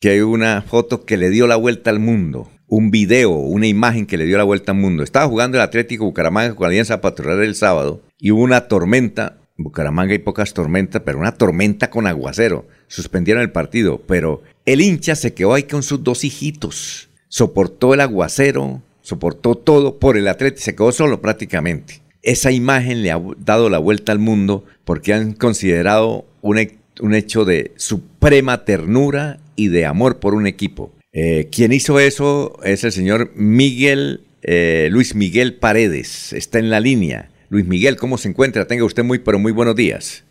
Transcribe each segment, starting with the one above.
que hay una foto que le dio la vuelta al mundo, un video, una imagen que le dio la vuelta al mundo. Estaba jugando el Atlético Bucaramanga con Alianza Pastoral el sábado y hubo una tormenta. Bucaramanga hay pocas tormentas, pero una tormenta con aguacero. Suspendieron el partido, pero el hincha se quedó ahí con sus dos hijitos. Soportó el aguacero, soportó todo por el Atlético, se quedó solo prácticamente. Esa imagen le ha dado la vuelta al mundo porque han considerado un, un hecho de suprema ternura y de amor por un equipo. Eh, quien hizo eso es el señor Miguel, eh, Luis Miguel Paredes. Está en la línea. Luis Miguel, ¿cómo se encuentra? Tenga usted muy, pero muy buenos días.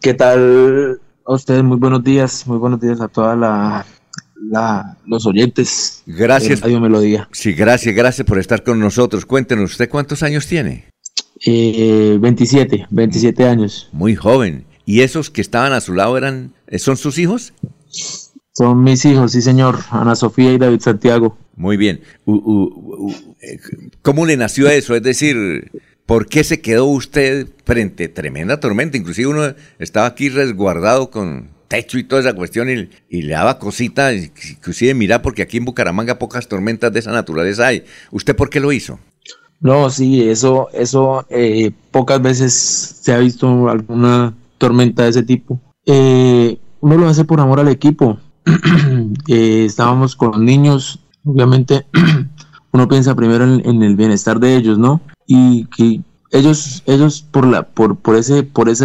¿Qué tal a ustedes? Muy buenos días. Muy buenos días a toda la, los oyentes. Gracias. Radio Melodía. Sí, gracias, gracias por estar con nosotros. Cuéntenos, ¿usted cuántos años tiene? Eh, 27, 27 años. Muy joven. ¿Y esos que estaban a su lado eran, son sus hijos? Son mis hijos, sí señor, Ana Sofía y David Santiago. Muy bien. Eh, ¿Cómo le nació eso? Es decir, ¿por qué se quedó usted frente a tremenda tormenta? Inclusive uno estaba aquí resguardado con techo y toda esa cuestión y, le daba cositas, inclusive mira, porque aquí en Bucaramanga pocas tormentas de esa naturaleza hay. ¿Usted por qué lo hizo? No, sí, eso, eso eh, pocas veces se ha visto alguna tormenta de ese tipo. Eh, uno lo hace por amor al equipo. Eh, estábamos con los niños, obviamente uno piensa primero en, el bienestar de ellos, ¿no? Y que ellos, ellos por la, por, por ese, por ese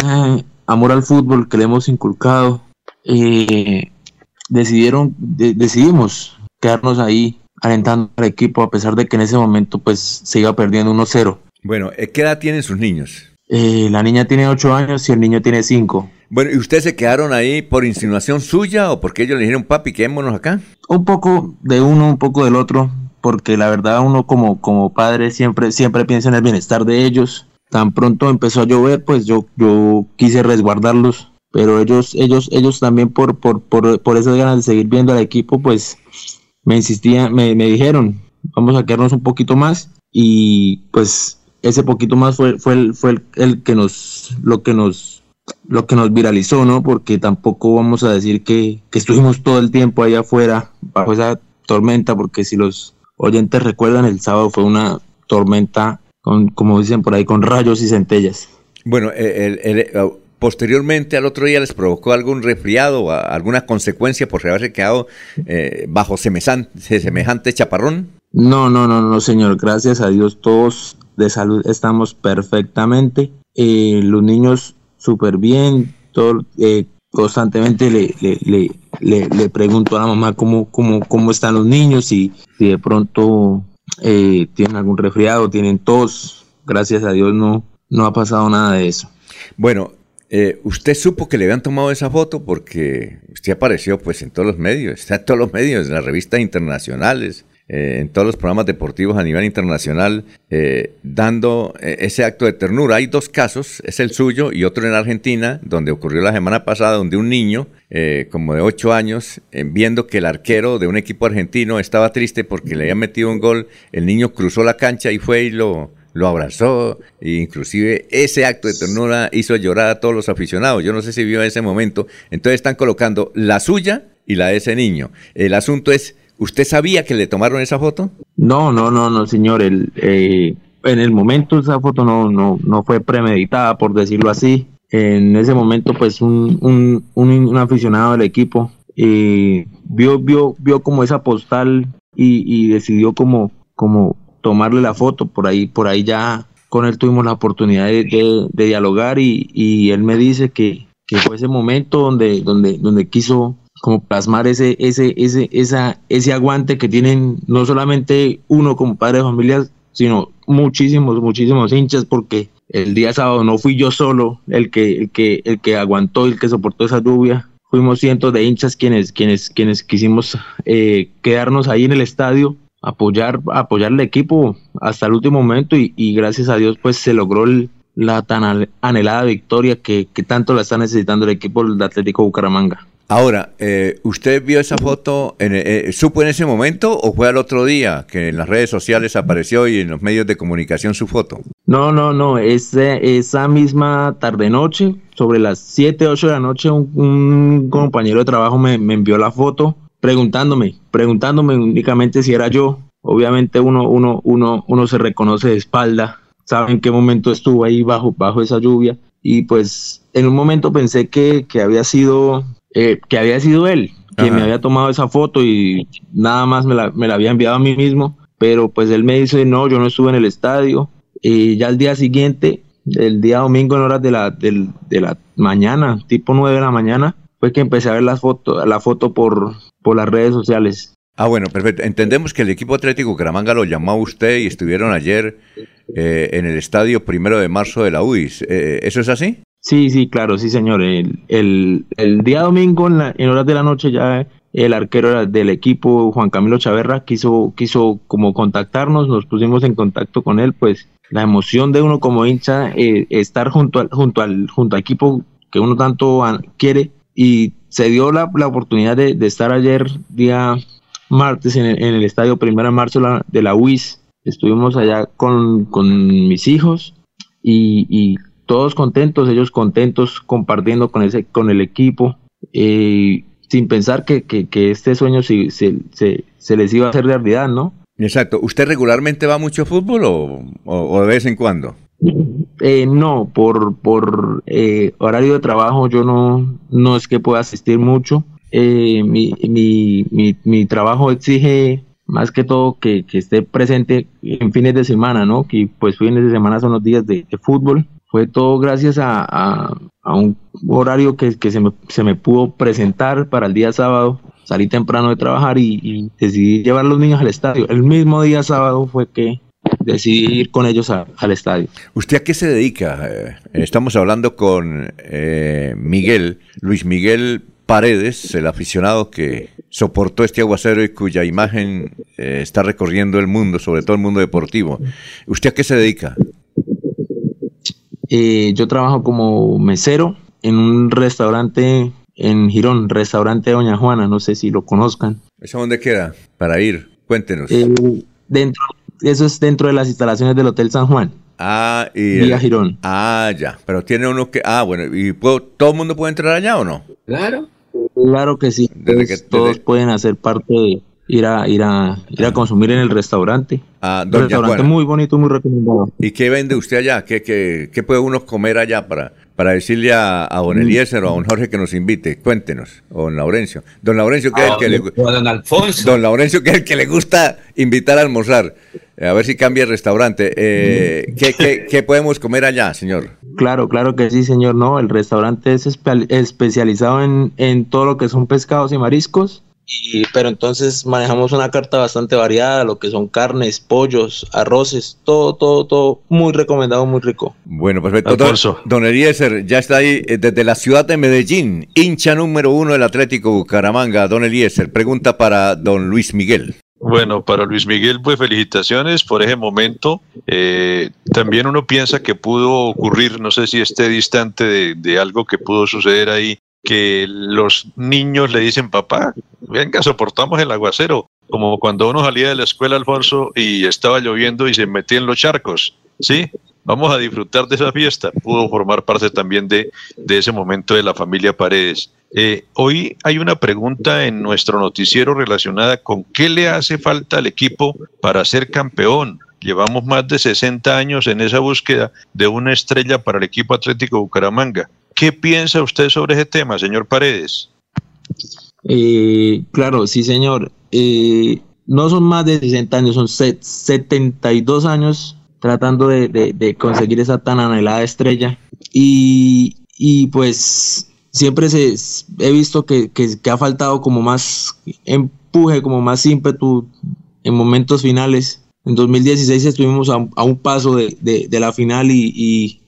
amor al fútbol que le hemos inculcado, eh, decidieron, decidimos quedarnos ahí alentando al equipo a pesar de que en ese momento pues se iba perdiendo 1-0. Bueno, ¿qué edad tienen sus niños? Eh, la niña tiene 8 años y el niño tiene 5. Bueno, ¿y ustedes se quedaron ahí por insinuación suya o porque ellos le dijeron, papi, quedémonos acá? Un poco de uno, un poco del otro, porque la verdad uno como, como padre siempre, siempre piensa en el bienestar de ellos. Tan pronto empezó a llover, pues yo, yo quise resguardarlos, pero ellos, ellos, ellos también por, por, por, por esas ganas de seguir viendo al equipo, pues me insistían, me, me dijeron, vamos a quedarnos un poquito más y pues ese poquito más fue, fue, el, fue el que nos, lo que nos lo que nos viralizó, ¿no? Porque tampoco vamos a decir que, estuvimos todo el tiempo ahí afuera bajo esa tormenta, porque si los oyentes recuerdan, el sábado fue una tormenta, con, como dicen por ahí, con rayos y centellas. Bueno, el, posteriormente al otro día les provocó algún resfriado o alguna consecuencia por haberse quedado eh, bajo semejante, semejante chaparrón? No, no, no, no, señor. Gracias a Dios todos de salud estamos perfectamente. Eh, los niños súper bien, todo, eh, constantemente le, le, le, le, pregunto a la mamá cómo, cómo, cómo están los niños, y si de pronto eh, tienen algún resfriado, tienen tos, gracias a Dios no, no ha pasado nada de eso. Bueno, eh, usted supo que le habían tomado esa foto porque usted apareció pues en todos los medios, está en todos los medios, en las revistas internacionales, eh, en todos los programas deportivos a nivel internacional, eh, dando eh, ese acto de ternura. Hay dos casos, es el suyo y otro en Argentina, donde ocurrió la semana pasada, donde un niño, como de 8 años, viendo que el arquero de un equipo argentino estaba triste porque le había metido un gol, el niño cruzó la cancha y fue y lo, lo abrazó, e inclusive ese acto de ternura hizo llorar a todos los aficionados. Yo no sé si vio ese momento. Entonces están colocando la suya y la de ese niño. El asunto es ¿Usted sabía que le tomaron esa foto? No, no, no, no, señor. El, eh, en el momento esa foto no, no, no fue premeditada, por decirlo así. En ese momento, pues un, un, un, aficionado del equipo eh, vio, vio, vio como esa postal y, decidió como, como tomarle la foto. Por ahí, por ahí ya con él tuvimos la oportunidad de, de, dialogar y, y, él me dice que, que, fue ese momento donde, donde, donde quiso como plasmar ese, ese, ese, esa, ese aguante que tienen no solamente uno como padre de familia, sino muchísimos, muchísimos hinchas, porque el día sábado no fui yo solo el que, el que, el que aguantó, el que soportó esa lluvia. Fuimos cientos de hinchas quienes, quienes, quienes quisimos eh, quedarnos ahí en el estadio, apoyar, apoyar al equipo hasta el último momento y, gracias a Dios pues se logró la tan anhelada victoria que, que tanto la está necesitando el equipo del Atlético Bucaramanga. Ahora, eh, ¿usted vio esa foto, en, eh, supo en ese momento o fue al otro día que en las redes sociales apareció y en los medios de comunicación su foto? No, no, no, ese, esa misma tarde-noche, sobre las 7, 8 de la noche, un, compañero de trabajo me, me, envió la foto preguntándome, preguntándome únicamente si era yo. Obviamente uno, uno, uno, uno se reconoce de espalda, sabe en qué momento estuvo ahí bajo, bajo esa lluvia y pues en un momento pensé que, que había sido eh, que había sido él quien me había tomado esa foto y nada más me la, me la, había enviado a mí mismo, pero pues él me dice, no, yo no estuve en el estadio. Y ya el día siguiente, el día domingo en horas de la, de, de la mañana, tipo 9 de la mañana, fue que empecé a ver la foto, la foto por, por las redes sociales. Ah, bueno, perfecto. Entendemos que el equipo atlético Caramanga lo llamó a usted y estuvieron ayer eh, en el estadio primero de marzo de la UIS. Eh, ¿Eso es así? Sí, sí, claro, sí, señor. El, el, día domingo, en, en, horas de la noche, ya el arquero del equipo, Juan Camilo Chaverra, quiso, quiso como contactarnos, nos pusimos en contacto con él, pues la emoción de uno como hincha, eh, estar junto al, junto, al, junto al equipo que uno tanto quiere, y se dio la, la oportunidad de, de, estar ayer, día martes, en el, en el estadio Primera Marzo de la UIS. Estuvimos allá con, con mis hijos y, y todos contentos, ellos contentos compartiendo con, ese, con el equipo, eh, sin pensar que, que, este sueño se, se, se, les iba a hacer realidad, ¿no? Exacto. ¿Usted regularmente va mucho fútbol o, o, de vez en cuando? Eh, no, por, por eh, horario de trabajo yo no, no es que pueda asistir mucho. mi, mi, mi, mi, trabajo exige más que todo que, que, esté presente en fines de semana, ¿no? Que pues fines de semana son los días de, de fútbol fue todo gracias a, un horario que, se, me, se, me, pudo presentar para el día sábado. Salí temprano de trabajar y, decidí llevar a los niños al estadio. El mismo día sábado fue que decidí ir con ellos al estadio. ¿Usted a qué se dedica? Eh, estamos hablando con eh, Miguel, Luis Miguel Paredes, el aficionado que soportó este aguacero y cuya imagen eh, está recorriendo el mundo, sobre todo el mundo deportivo. ¿Usted a qué se dedica? Eh, yo trabajo como mesero en un restaurante en Girón, restaurante Doña Juana, no sé si lo conozcan. ¿Eso dónde queda? Para ir, cuéntenos. Eh, dentro, eso es dentro de las instalaciones del Hotel San Juan. Ah, y. Vía Girón. Ah, ya. Pero tiene uno que. Ah, bueno, ¿y todo el mundo puede entrar allá o no? Claro. Claro que sí. todos pueden hacer parte de, ir a, ir a, ir a consumir en el restaurante. Ah, un restaurante muy bonito, muy recomendado. ¿Y qué vende usted allá? ¿Qué, qué, qué puede uno comer allá para, para decirle a, a don mm. Eliezer o a don Jorge que nos invite? Cuéntenos. O don Laurencio. Don Laurencio, que es el que le Don Alfonso. Don Laurencio, que es el que le gusta invitar a almorzar. A ver si cambia el restaurante. Eh, ¿qué, qué, qué, podemos comer allá, señor? Claro, claro que sí, señor. No, el restaurante es especializado en, en todo lo que son pescados y mariscos pero entonces manejamos una carta bastante variada, lo que son carnes, pollos, arroces, todo, todo, todo muy recomendado, muy rico. Bueno, perfecto. Don, don, Eliezer, ya está ahí eh, desde la ciudad de Medellín, hincha número uno del Atlético Bucaramanga. Don Eliezer, pregunta para don Luis Miguel. Bueno, para Luis Miguel, pues felicitaciones por ese momento. Eh, también uno piensa que pudo ocurrir, no sé si esté distante de, de, algo que pudo suceder ahí que los niños le dicen, papá, venga, soportamos el aguacero, como cuando uno salía de la escuela, Alfonso, y estaba lloviendo y se metía en los charcos, ¿sí? Vamos a disfrutar de esa fiesta. Pudo formar parte también de, de ese momento de la familia Paredes. Eh, hoy hay una pregunta en nuestro noticiero relacionada con qué le hace falta al equipo para ser campeón. Llevamos más de 60 años en esa búsqueda de una estrella para el equipo Atlético Bucaramanga. ¿Qué piensa usted sobre ese tema, señor Paredes? Eh, claro, sí, señor. Eh, no son más de 60 años, son 72 años tratando de, conseguir esa tan anhelada estrella. Y, pues siempre se, he visto que, ha faltado como más empuje, como más ímpetu en momentos finales. En 2016 estuvimos a, un paso de, la final y,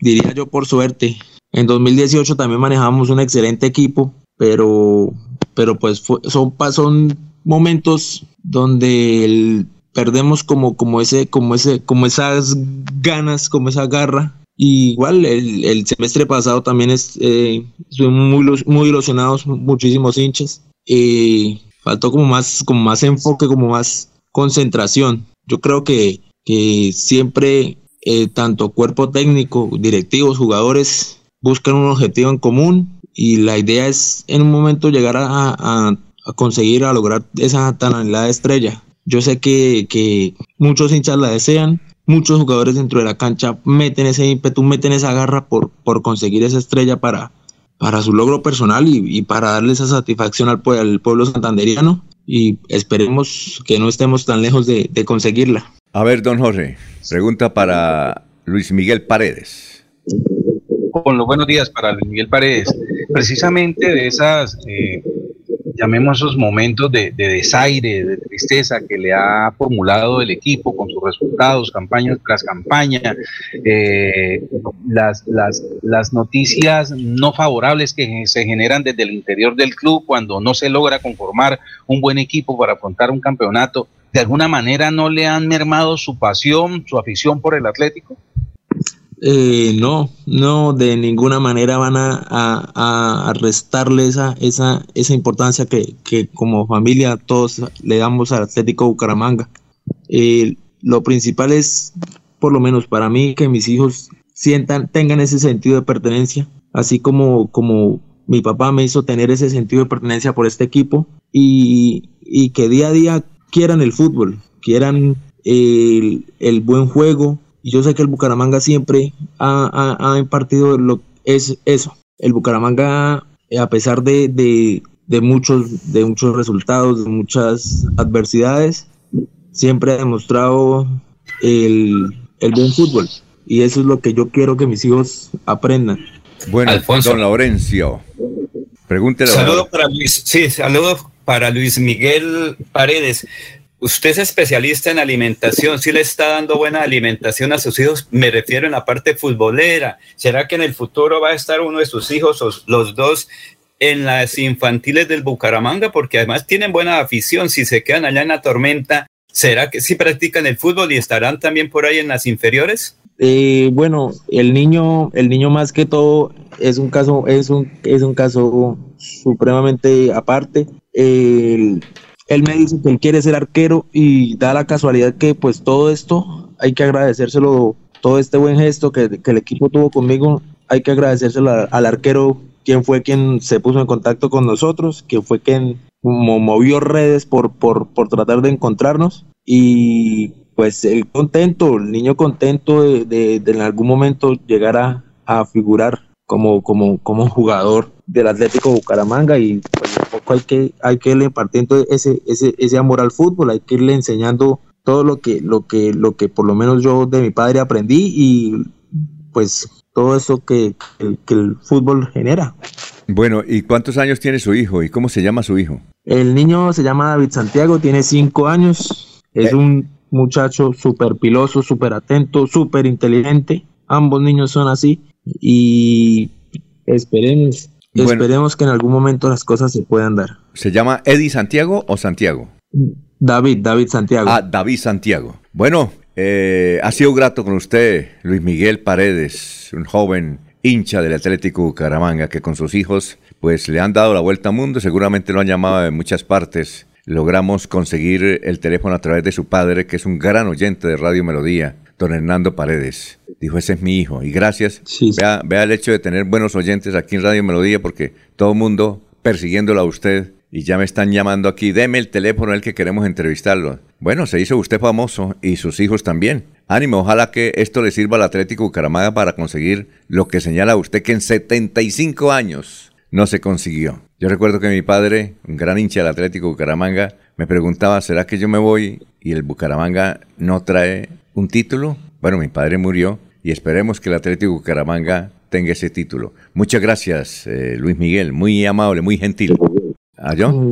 diría yo por suerte. En 2018 también manejamos un excelente equipo, pero, pero pues son, son momentos donde perdemos como, como, ese, como, ese, como esas ganas, como esa garra igual el, semestre pasado también es, eh, muy, muy ilusionados, muchísimos hinchas. y faltó como más, como más enfoque, como más concentración. Yo creo que, que siempre eh, tanto cuerpo técnico, directivos, jugadores buscan un objetivo en común y la idea es en un momento llegar a, conseguir, a lograr esa tan anhelada estrella. Yo sé que, que muchos hinchas la desean, muchos jugadores dentro de la cancha meten ese ímpetu, meten esa garra por, por conseguir esa estrella para, para su logro personal y, para darle esa satisfacción al, al, pueblo santanderiano y esperemos que no estemos tan lejos de, de conseguirla. A ver, don Jorge, pregunta para Luis Miguel Paredes. Con los buenos días para Miguel Paredes. Precisamente de esas eh, llamemos esos momentos de, desaire, de tristeza que le ha formulado el equipo con sus resultados, campaña tras campaña, eh, las noticias no favorables que se generan desde el interior del club cuando no se logra conformar un buen equipo para afrontar un campeonato, ¿de alguna manera no le han mermado su pasión, su afición por el Atlético? Eh, no, no, de ninguna manera van a, restarle esa, esa, importancia que, como familia todos le damos al Atlético Bucaramanga. Eh, lo principal es, por lo menos para mí, que mis hijos sientan, tengan ese sentido de pertenencia, así como, mi papá me hizo tener ese sentido de pertenencia por este equipo y, que día a día quieran el fútbol, quieran el buen juego, y yo sé que el Bucaramanga siempre ha, impartido lo, es eso. El Bucaramanga, eh, a pesar de, muchos, de muchos resultados, de muchas adversidades, siempre ha demostrado el, buen fútbol. Y eso es lo que yo quiero que mis hijos aprendan. Bueno, Alfonso. don Laurencio, pregúntele. Saludos para Luis, sí, saludos para Luis Miguel Paredes. Usted es especialista en alimentación, ¿sí le está dando buena alimentación a sus hijos? Me refiero en la parte futbolera. ¿Será que en el futuro va a estar uno de sus hijos los dos en las infantiles del Bucaramanga? Porque además tienen buena afición. Si se quedan allá en la tormenta, ¿será que sí practican el fútbol y estarán también por ahí en las inferiores? Eh, bueno, el niño, el niño más que todo es un caso, es un, es un caso supremamente aparte. El, él me dice que él quiere ser arquero y da la casualidad que pues todo esto hay que agradecérselo, todo este buen gesto que, el equipo tuvo conmigo, hay que agradecérselo al, arquero, quien fue quien se puso en contacto con nosotros, que fue quien movió redes por, por, por tratar de encontrarnos. Y pues el contento, el niño contento de, de, en algún momento llegar a, a figurar como, como, como jugador del Atlético Bucaramanga y pues poco hay que, hay que irle impartiendo ese, ese, ese amor al fútbol, hay que irle enseñando todo lo que, lo que, lo que por lo menos yo de mi padre aprendí y pues todo eso que, el fútbol genera. Bueno, ¿y cuántos años tiene su hijo y cómo se llama su hijo? El niño se llama David Santiago, tiene cinco años, es eh. un muchacho súper piloso, súper atento, súper inteligente. Ambos niños son así y esperemos Esperemos que en algún momento las cosas se puedan dar. ¿Se llama Eddie Santiago o Santiago? David, David Santiago. Ah, David Santiago. Bueno, eh, ha sido grato con usted, Luis Miguel Paredes, un joven hincha del Atlético Bucaramanga, que con sus hijos pues le han dado la vuelta al mundo, seguramente lo han llamado de muchas partes. Logramos conseguir el teléfono a través de su padre, que es un gran oyente de Radio Melodía, don Hernando Paredes. Dijo, ese es mi hijo. Y gracias. Vea, el hecho de tener buenos oyentes aquí en Radio Melodía, porque todo el mundo persiguiéndolo a usted y ya me están llamando aquí, deme el teléfono el que queremos entrevistarlo. Bueno, se hizo usted famoso y sus hijos también. Ánimo, ojalá que esto le sirva al Atlético Bucaramanga para conseguir lo que señala usted que en 75 años no se consiguió. Yo recuerdo que mi padre, un gran hincha del Atlético Bucaramanga, me preguntaba, ¿será que yo me voy y el Bucaramanga no trae un título. Bueno, mi padre murió y esperemos que el Atlético Bucaramanga tenga ese título. Muchas gracias, eh, Luis Miguel, muy amable, muy gentil.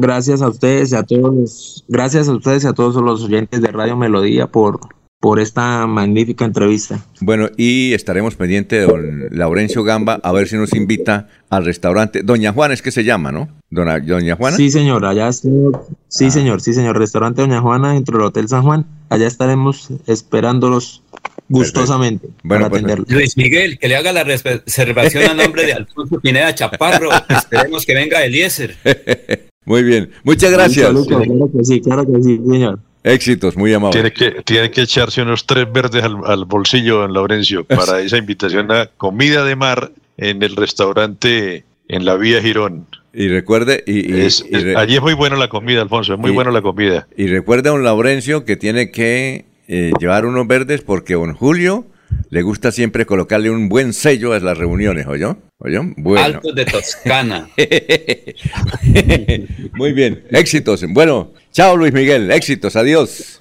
Gracias a ustedes y a todos, gracias a ustedes y a todos los oyentes de Radio Melodía por por esta magnífica entrevista. Bueno, y estaremos pendientes de don Laurencio Gamba a ver si nos invita al restaurante. Doña Juana es que se llama, ¿no? Dona, Doña Juana. Sí, señor, allá sí, señor, sí, señor. Restaurante Doña Juana dentro del Hotel San Juan. Allá estaremos esperándolos gustosamente Bueno, para pues, atenderlo. Luis Miguel, que le haga la reservación a nombre de Alfonso Pineda Chaparro. Esperemos que venga Eliezer. Muy bien. Muchas gracias. Claro que sí, claro que sí, señor. Éxitos, muy amable. Tiene que, tiene que echarse unos tres verdes al, al bolsillo, don Laurencio, para esa invitación a comida de mar en el restaurante en la vía Girón. Y recuerde, y, y- Es- y es- re- allí es muy buena la comida, Alfonso, es muy buena la comida. y recuerde a don Laurencio que tiene que eh, llevar unos verdes porque don Julio le gusta siempre colocarle un buen sello a las reuniones, ¿oyó? ¿Oyó? Bueno. Altos de Toscana. Muy bien, éxitos. Bueno, chao Luis Miguel, éxitos, adiós.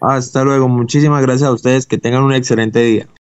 Hasta luego, muchísimas gracias a ustedes, que tengan un excelente día.